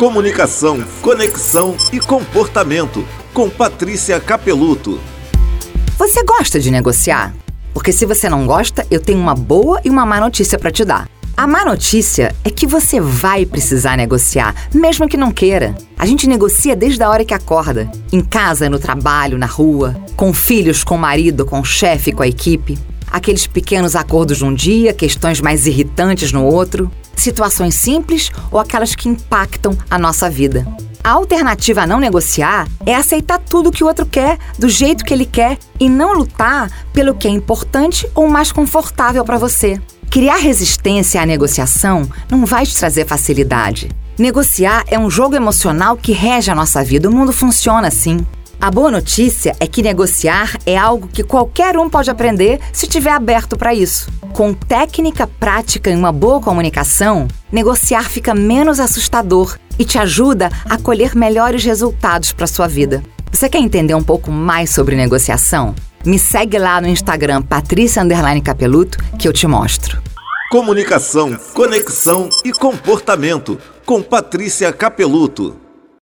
Comunicação, conexão e comportamento. Com Patrícia Capeluto. Você gosta de negociar? Porque se você não gosta, eu tenho uma boa e uma má notícia para te dar. A má notícia é que você vai precisar negociar, mesmo que não queira. A gente negocia desde a hora que acorda. Em casa, no trabalho, na rua, com filhos, com o marido, com o chefe, com a equipe. Aqueles pequenos acordos num dia, questões mais irritantes no outro situações simples ou aquelas que impactam a nossa vida. A alternativa a não negociar é aceitar tudo que o outro quer, do jeito que ele quer, e não lutar pelo que é importante ou mais confortável para você. Criar resistência à negociação não vai te trazer facilidade. Negociar é um jogo emocional que rege a nossa vida. O mundo funciona assim. A boa notícia é que negociar é algo que qualquer um pode aprender se estiver aberto para isso. Com técnica prática e uma boa comunicação, negociar fica menos assustador e te ajuda a colher melhores resultados para sua vida. Você quer entender um pouco mais sobre negociação? Me segue lá no Instagram Patrícia Capeluto que eu te mostro. Comunicação, conexão e comportamento com Patrícia Capeluto.